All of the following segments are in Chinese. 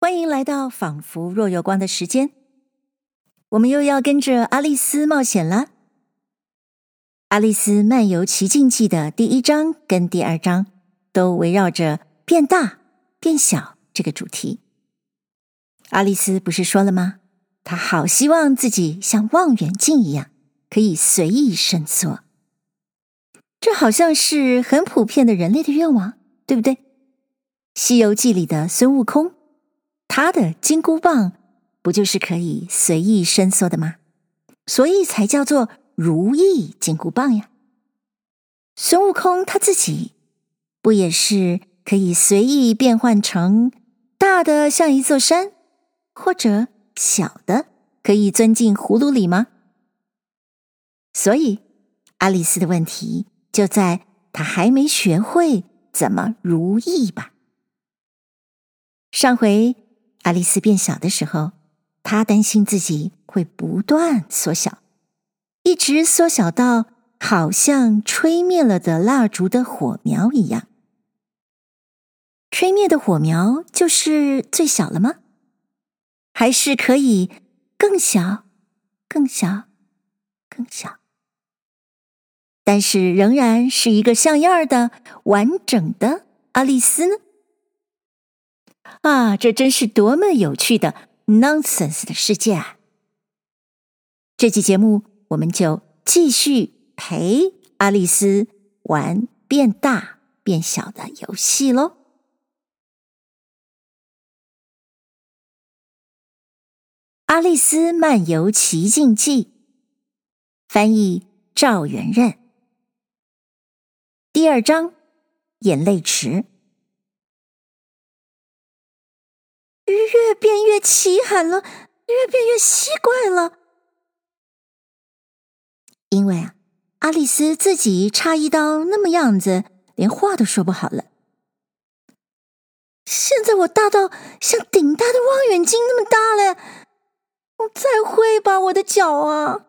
欢迎来到仿佛若有光的时间，我们又要跟着阿丽丝冒险了。《阿丽丝漫游奇境记》的第一章跟第二章都围绕着变大变小这个主题。阿丽丝不是说了吗？她好希望自己像望远镜一样，可以随意伸缩。这好像是很普遍的人类的愿望，对不对？《西游记》里的孙悟空。他的金箍棒不就是可以随意伸缩的吗？所以才叫做如意金箍棒呀。孙悟空他自己不也是可以随意变换成大的像一座山，或者小的可以钻进葫芦里吗？所以阿丽丝的问题就在她还没学会怎么如意吧。上回。阿丽丝变小的时候，她担心自己会不断缩小，一直缩小到好像吹灭了的蜡烛的火苗一样。吹灭的火苗就是最小了吗？还是可以更小、更小、更小，但是仍然是一个像样的完整的阿丽丝呢？啊，这真是多么有趣的 nonsense 的世界啊！这期节目我们就继续陪阿丽丝玩变大变小的游戏喽。《阿丽丝漫游奇境记》，翻译赵元任，第二章：眼泪池。越变越奇罕了，越变越奇怪了。因为啊，阿丽丝自己诧异到那么样子，连话都说不好了。现在我大到像顶大的望远镜那么大了，再会吧，我的脚啊！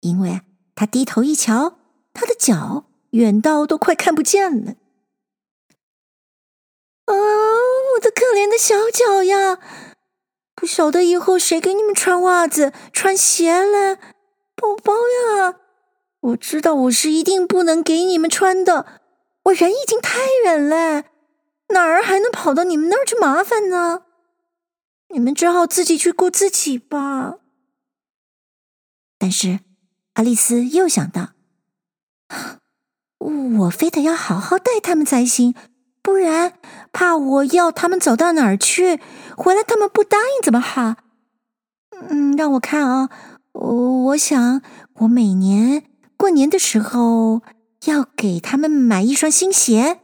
因为啊，他低头一瞧，他的脚远到都快看不见了。啊！我的可怜的小脚呀，不晓得以后谁给你们穿袜子、穿鞋嘞，宝宝呀！我知道我是一定不能给你们穿的，我人已经太远嘞，哪儿还能跑到你们那儿去麻烦呢？你们只好自己去顾自己吧。但是阿丽丝又想到，我非得要好好待他们才行。不然，怕我要他们走到哪儿去，回来他们不答应怎么好？嗯，让我看啊，我我想，我每年过年的时候要给他们买一双新鞋，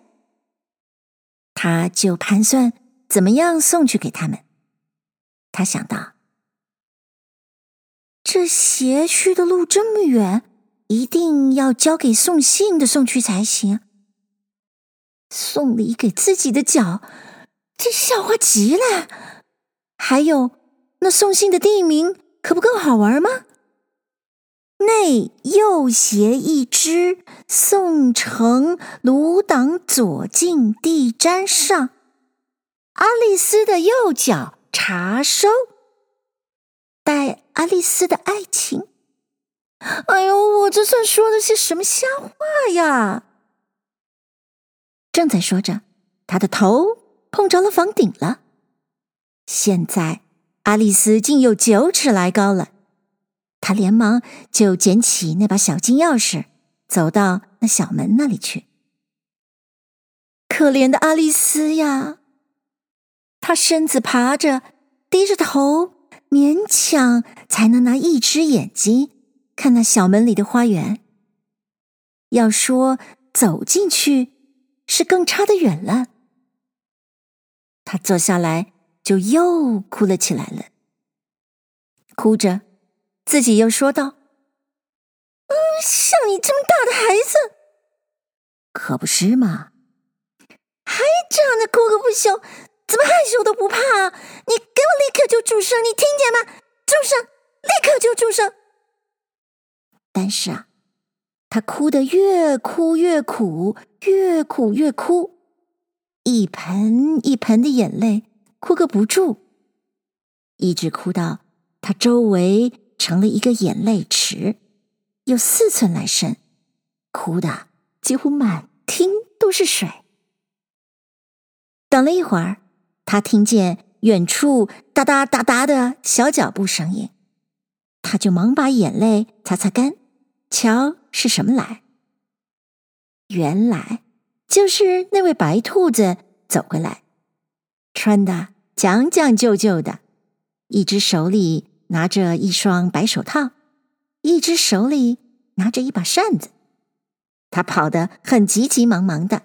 他就盘算怎么样送去给他们。他想到，这鞋去的路这么远，一定要交给送信的送去才行。送礼给自己的脚，这笑话极了。还有，那送信的地名可不更好玩吗？内右鞋一只，送呈芦党左近地毡上。阿丽丝的右脚查收，带阿丽丝的爱情。哎呦，我这算说的是什么瞎话呀？正在说着，他的头碰着了房顶了。现在，阿丽丝竟有九尺来高了。他连忙就捡起那把小金钥匙，走到那小门那里去。可怜的阿丽丝呀，她身子爬着，低着头，勉强才能拿一只眼睛看那小门里的花园。要说走进去，是更差得远了。他坐下来，就又哭了起来了。哭着，自己又说道：“嗯，像你这么大的孩子，可不是嘛？还这样的哭个不休，怎么害羞都不怕啊？你给我立刻就住声，你听见吗？住声，立刻就住声。但是啊。”他哭得越哭越苦，越哭越哭，一盆一盆的眼泪哭个不住，一直哭到他周围成了一个眼泪池，有四寸来深，哭的几乎满厅都是水。等了一会儿，他听见远处哒哒哒哒的小脚步声音，他就忙把眼泪擦擦干，瞧是什么来。原来就是那位白兔子走过来，穿的讲讲究究的，一只手里拿着一双白手套，一只手里拿着一把扇子。他跑得很急急忙忙的，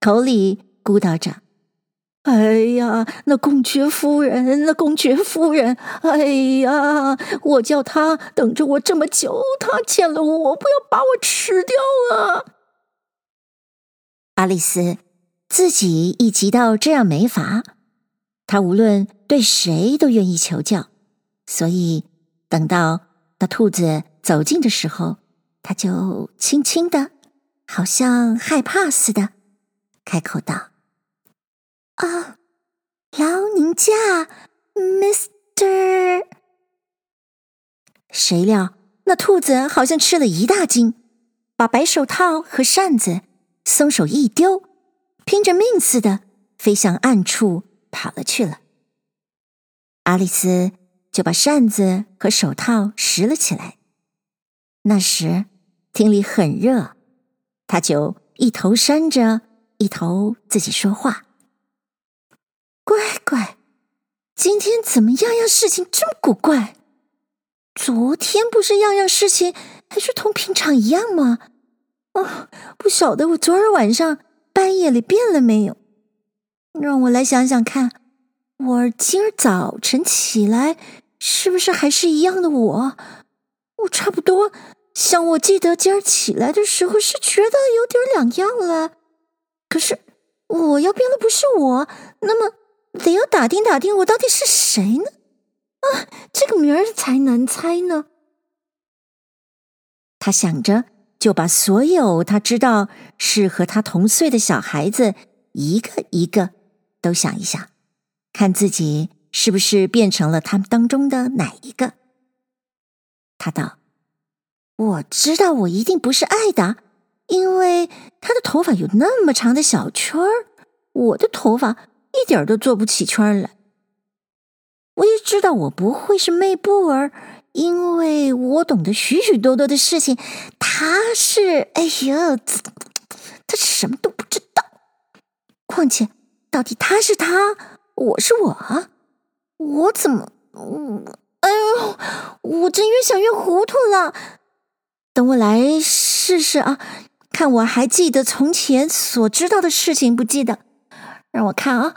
口里咕叨着：“哎呀，那公爵夫人，那公爵夫人，哎呀，我叫他等着我这么久，他见了我不要把我吃掉啊！”阿丽丝自己一急到这样没法，她无论对谁都愿意求教，所以等到那兔子走近的时候，她就轻轻的，好像害怕似的，开口道：“啊，劳您驾，Mr。”谁料那兔子好像吃了一大惊，把白手套和扇子。松手一丢，拼着命似的飞向暗处跑了去了。阿丽丝就把扇子和手套拾了起来。那时厅里很热，她就一头扇着，一头自己说话：“乖乖，今天怎么样样事情这么古怪？昨天不是样样事情还是同平常一样吗？”哦，不晓得我昨儿晚上半夜里变了没有？让我来想想看，我今儿早晨起来是不是还是一样的我？我差不多像我记得今儿起来的时候是觉得有点两样了。可是我要变的不是我，那么得要打听打听我到底是谁呢？啊，这个名儿才难猜呢。他想着。就把所有他知道是和他同岁的小孩子一个一个都想一想，看自己是不是变成了他们当中的哪一个。他道：“我知道我一定不是艾达，因为他的头发有那么长的小圈儿，我的头发一点都做不起圈来。我也知道我不会是妹布儿。”因为我懂得许许多多的事情，他是，哎呀，他什么都不知道。况且，到底他是他，我是我，我怎么，哎呦，我真越想越糊涂了。等我来试试啊，看我还记得从前所知道的事情，不记得，让我看啊。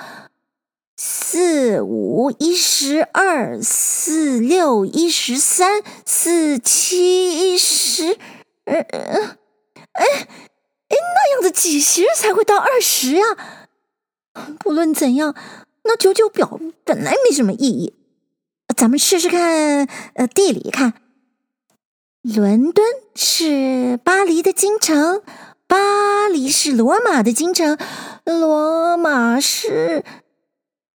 四五一十二，四六一十三，四七一十，呃呃，哎哎，那样子几时才会到二十呀？不论怎样，那九九表本来没什么意义。咱们试试看，呃，地理看，伦敦是巴黎的京城，巴黎是罗马的京城，罗马是。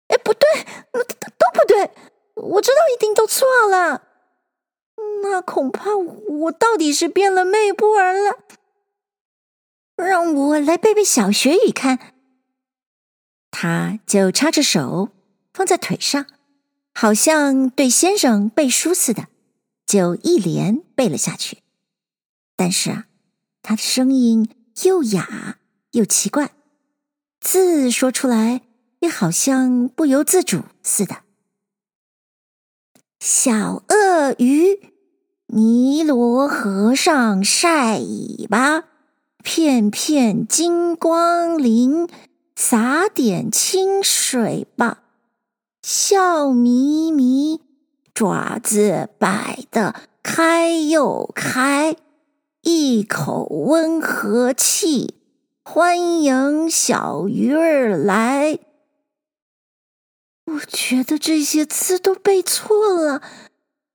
哎，不对，都都不对，我知道一定都错了。那恐怕我到底是变了妹布儿了。让我来背背小学语看。他就插着手放在腿上，好像对先生背书似的，就一连背了下去。但是啊，他的声音又哑又奇怪，字说出来。也好像不由自主似的。小鳄鱼，尼罗河上晒尾巴，片片金光鳞，洒点清水吧。笑眯眯，爪子摆得开又开，一口温和气，欢迎小鱼儿来。我觉得这些字都背错了，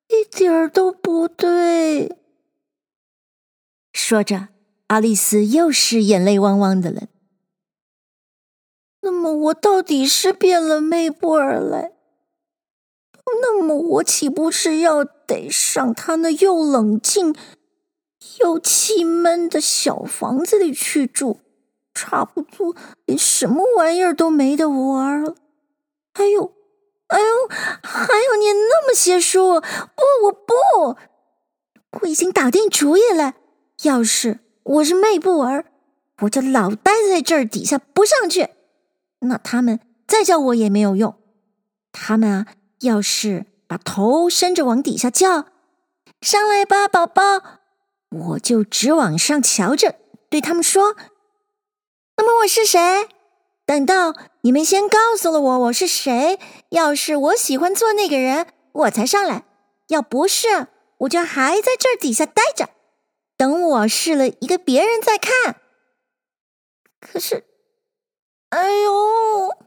一点儿都不对。说着，阿丽丝又是眼泪汪汪的了。那么我到底是变了魅布尔来？那么我岂不是要得上他那又冷静又气闷的小房子里去住？差不多连什么玩意儿都没得玩了。还有，哎呦，还有念那么些书？不，我不，我已经打定主意了。要是我是魅布儿，我就老待在这儿底下不上去。那他们再叫我也没有用。他们啊，要是把头伸着往底下叫，上来吧，宝宝，我就直往上瞧着，对他们说。那么我是谁？等到你们先告诉了我我是谁，要是我喜欢做那个人，我才上来；要不是，我就还在这儿底下待着，等我试了一个别人再看。可是，哎呦！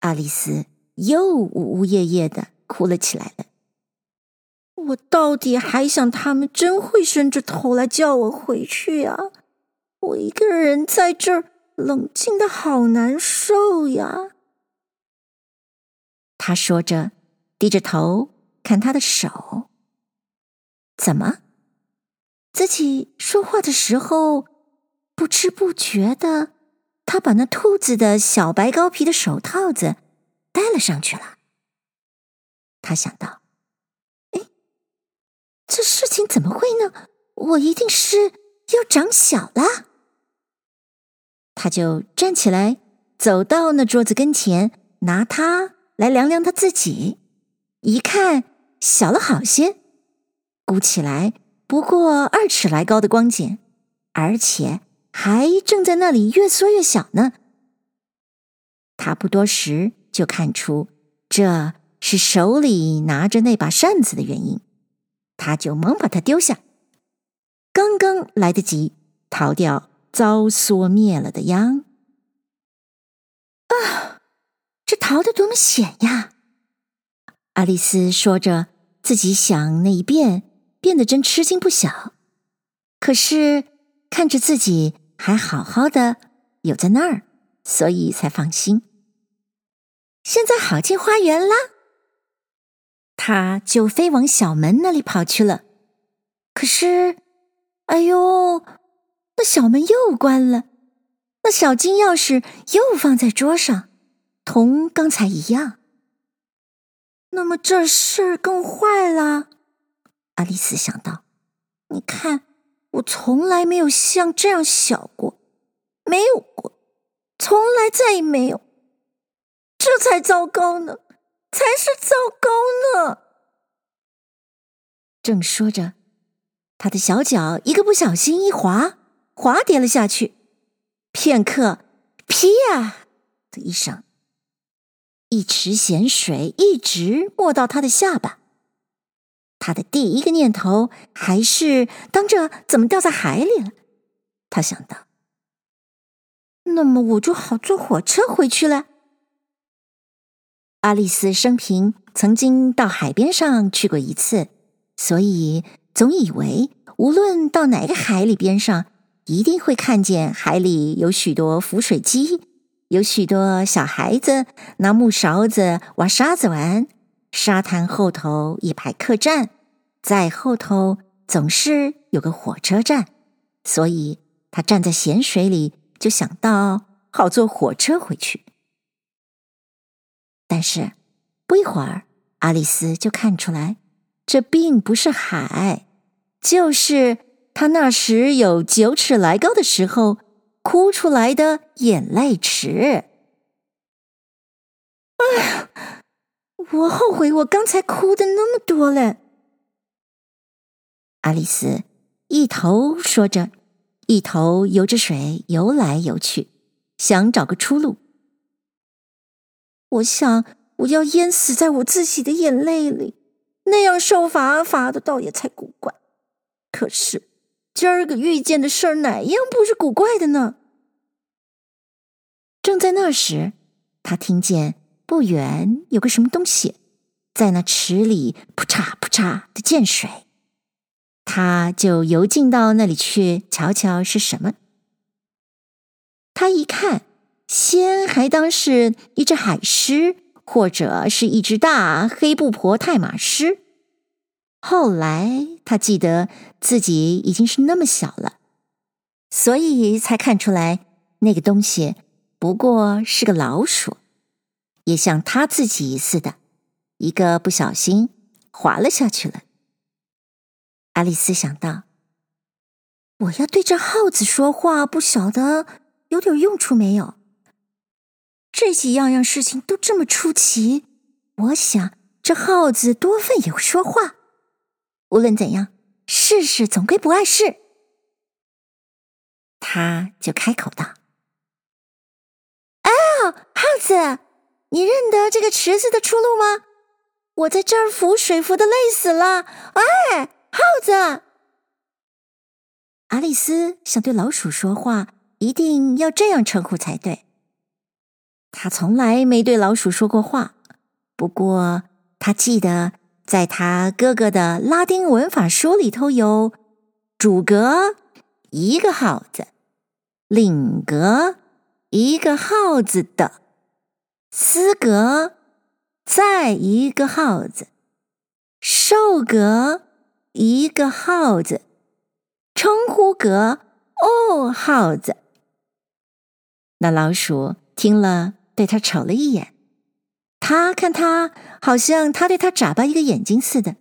阿丽丝又呜呜咽咽的哭了起来了。我到底还想他们真会伸着头来叫我回去呀？我一个人在这儿冷静的好难受呀。他说着，低着头看他的手。怎么？自己说话的时候，不知不觉的，他把那兔子的小白高皮的手套子戴了上去了。他想到：“哎，这事情怎么会呢？我一定是又长小了。”他就站起来，走到那桌子跟前，拿它来量量他自己。一看，小了好些，估起来不过二尺来高的光景，而且还正在那里越缩越小呢。他不多时就看出这是手里拿着那把扇子的原因，他就忙把它丢下，刚刚来得及逃掉。遭缩灭了的秧啊！这逃得多么险呀！阿丽丝说着，自己想那一变，变得真吃惊不小。可是看着自己还好好的有在那儿，所以才放心。现在好进花园啦，他就飞往小门那里跑去了。可是，哎呦！那小门又关了，那小金钥匙又放在桌上，同刚才一样。那么这事儿更坏了，阿丽丝想到。你看，我从来没有像这样小过，没有过，从来再也没有。这才糟糕呢，才是糟糕呢。正说着，他的小脚一个不小心一滑。滑跌了下去，片刻，噼呀的一声，一池咸水一直没到他的下巴。他的第一个念头还是当着怎么掉在海里了。他想到，那么我就好坐火车回去了。阿丽丝生平曾经到海边上去过一次，所以总以为无论到哪个海里边上。一定会看见海里有许多浮水机，有许多小孩子拿木勺子挖沙子玩。沙滩后头一排客栈，在后头总是有个火车站，所以他站在咸水里就想到好坐火车回去。但是不一会儿，阿丽丝就看出来，这并不是海，就是。他那时有九尺来高的时候，哭出来的眼泪池。哎呀，我后悔我刚才哭的那么多嘞。阿丽丝一头说着，一头游着水游来游去，想找个出路。我想我要淹死在我自己的眼泪里，那样受罚罚的倒也才古怪。可是。今儿个遇见的事儿，哪样不是古怪的呢？正在那时，他听见不远有个什么东西在那池里扑嚓扑嚓的溅水，他就游进到那里去瞧瞧是什么。他一看，先还当是一只海狮，或者是一只大黑布婆泰马狮。后来他记得自己已经是那么小了，所以才看出来那个东西不过是个老鼠，也像他自己似的，一个不小心滑了下去了。爱丽丝想到，我要对着耗子说话，不晓得有点用处没有？这几样样事情都这么出奇，我想这耗子多半也会说话。无论怎样，试试总归不碍事。他就开口道：“哎，耗子，你认得这个池子的出路吗？我在这儿浮水浮的累死了。哎，耗子！”阿丽丝想对老鼠说话，一定要这样称呼才对。他从来没对老鼠说过话，不过他记得。在他哥哥的拉丁文法书里头有主格一个号子，领格一个号子的，私格再一个号子，受格一个号子，称呼格哦耗子。那老鼠听了，对他瞅了一眼。他看他，好像他对他眨巴一个眼睛似的，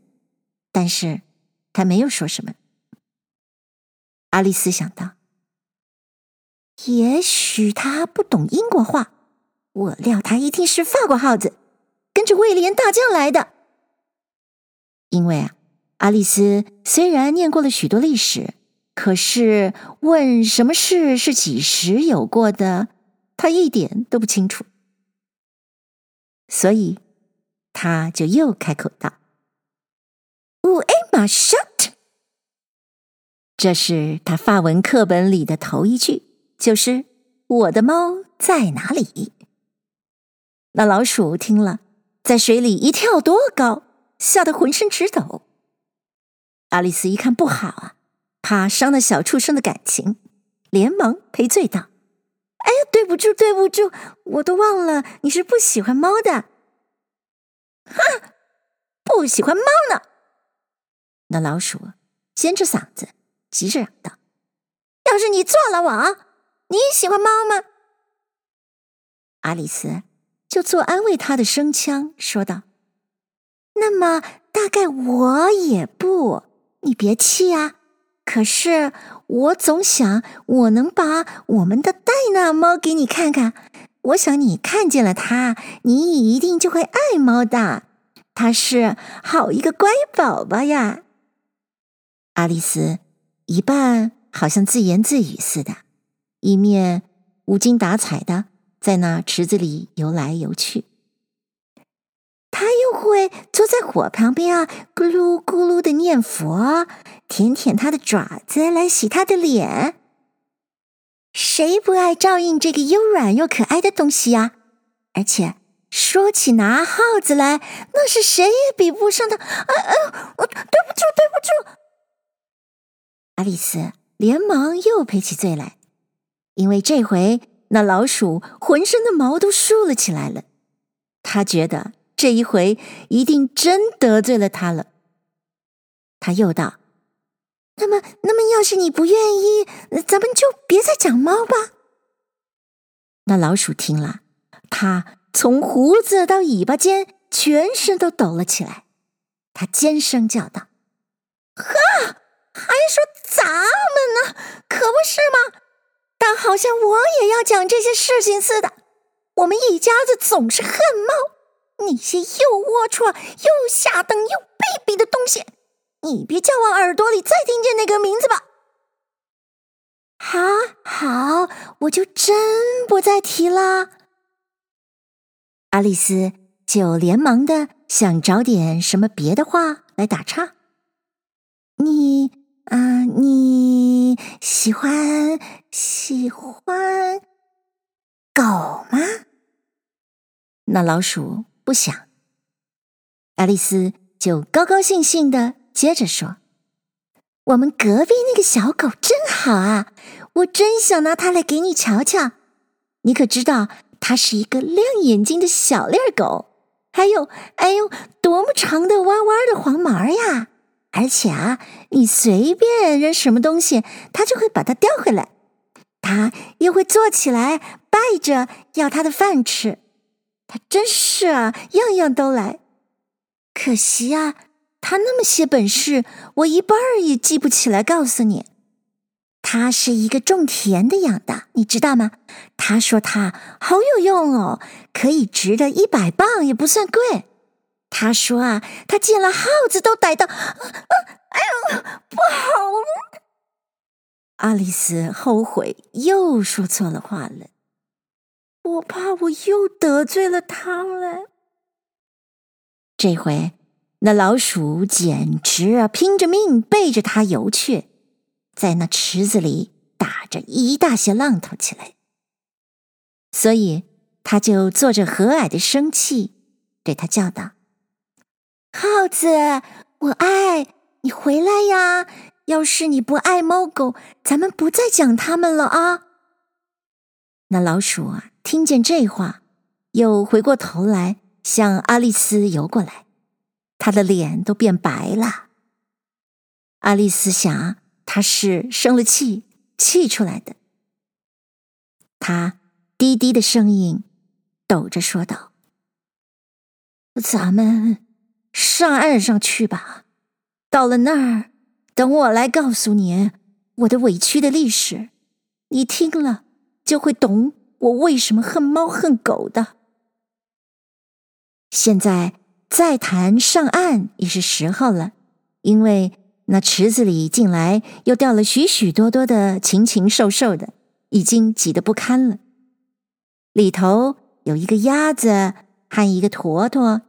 但是他没有说什么。阿丽丝想到，也许他不懂英国话，我料他一定是法国耗子，跟着威廉大将来的。因为啊，阿丽丝虽然念过了许多历史，可是问什么事是几时有过的，他一点都不清楚。所以，他就又开口道：“Où est ma chatte？” 这是他法文课本里的头一句，就是“我的猫在哪里？”那老鼠听了，在水里一跳多高，吓得浑身直抖。爱丽丝一看不好啊，怕伤了小畜生的感情，连忙赔罪道。哎呀，对不住，对不住，我都忘了你是不喜欢猫的。哼，不喜欢猫呢。那老鼠尖着嗓子，急着嚷道：“要是你做了我，你喜欢猫吗？”阿丽丝就做安慰他的声腔说道：“那么大概我也不，你别气啊。”可是我总想，我能把我们的戴娜猫给你看看。我想你看见了它，你一定就会爱猫的。它是好一个乖宝宝呀。爱丽丝一半好像自言自语似的，一面无精打采的在那池子里游来游去。他又会坐在火旁边啊，咕噜咕噜的念佛，舔舔他的爪子来洗他的脸。谁不爱照应这个又软又可爱的东西呀？而且说起拿耗子来，那是谁也比不上他。哎哎，我对不住，对不住。阿丽丝连忙又赔起罪来，因为这回那老鼠浑身的毛都竖了起来了。她觉得。这一回一定真得罪了他了。他又道：“那么，那么，要是你不愿意，咱们就别再讲猫吧。”那老鼠听了，他从胡子到尾巴尖，全身都抖了起来。他尖声叫道：“呵，还说咱们呢？可不是吗？但好像我也要讲这些事情似的。我们一家子总是恨猫。”那些又龌龊又下等又卑鄙的东西，你别叫我耳朵里再听见那个名字吧。好，好，我就真不再提了。爱丽丝就连忙的想找点什么别的话来打岔。你啊、你喜欢喜欢狗吗？那老鼠。不想，爱丽丝就高高兴兴的接着说：“我们隔壁那个小狗真好啊，我真想拿它来给你瞧瞧。你可知道它是一个亮眼睛的小链狗？还有，哎呦，多么长的弯弯的黄毛呀！而且啊，你随便扔什么东西，它就会把它叼回来。它又会坐起来，拜着要它的饭吃。他真是啊，样样都来。可惜啊，他那么些本事，我一半儿也记不起来。告诉你，他是一个种田的养的，你知道吗？他说他好有用哦，可以值得一百磅，也不算贵。他说啊，他见了耗子都逮到。啊啊、哎呦，不好！阿丽丝后悔又说错了话了。我怕我又得罪了他嘞。这回那老鼠简直啊，拼着命背着他游去，在那池子里打着一大些浪头起来。所以他就做着和蔼的生气，对他叫道。耗子，我爱你回来呀！要是你不爱猫狗，咱们不再讲他们了啊！那老鼠啊，听见这话，又回过头来向阿丽丝游过来，他的脸都变白了。阿丽丝想，他是生了气，气出来的。他低低的声音抖着说道：“咱们。”上岸上去吧，到了那儿，等我来告诉你我的委屈的历史，你听了就会懂我为什么恨猫恨狗的。现在再谈上岸也是时候了，因为那池子里近来又掉了许许多多的禽禽兽兽的，已经挤得不堪了。里头有一个鸭子和一个驼驼。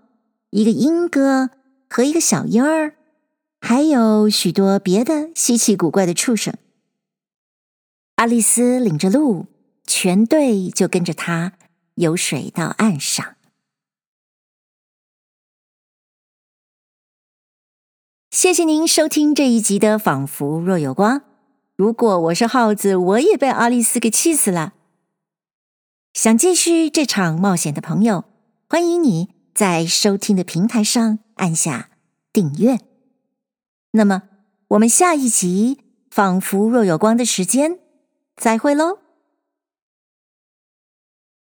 一个鹦哥和一个小鹰儿，还有许多别的稀奇古怪的畜生。阿丽丝领着路，全队就跟着他游水到岸上。谢谢您收听这一集的《仿佛若有光》。如果我是耗子，我也被阿丽丝给气死了。想继续这场冒险的朋友，欢迎你。在收听的平台上按下订阅。那么，我们下一集《仿佛若有光》的时间，再会喽。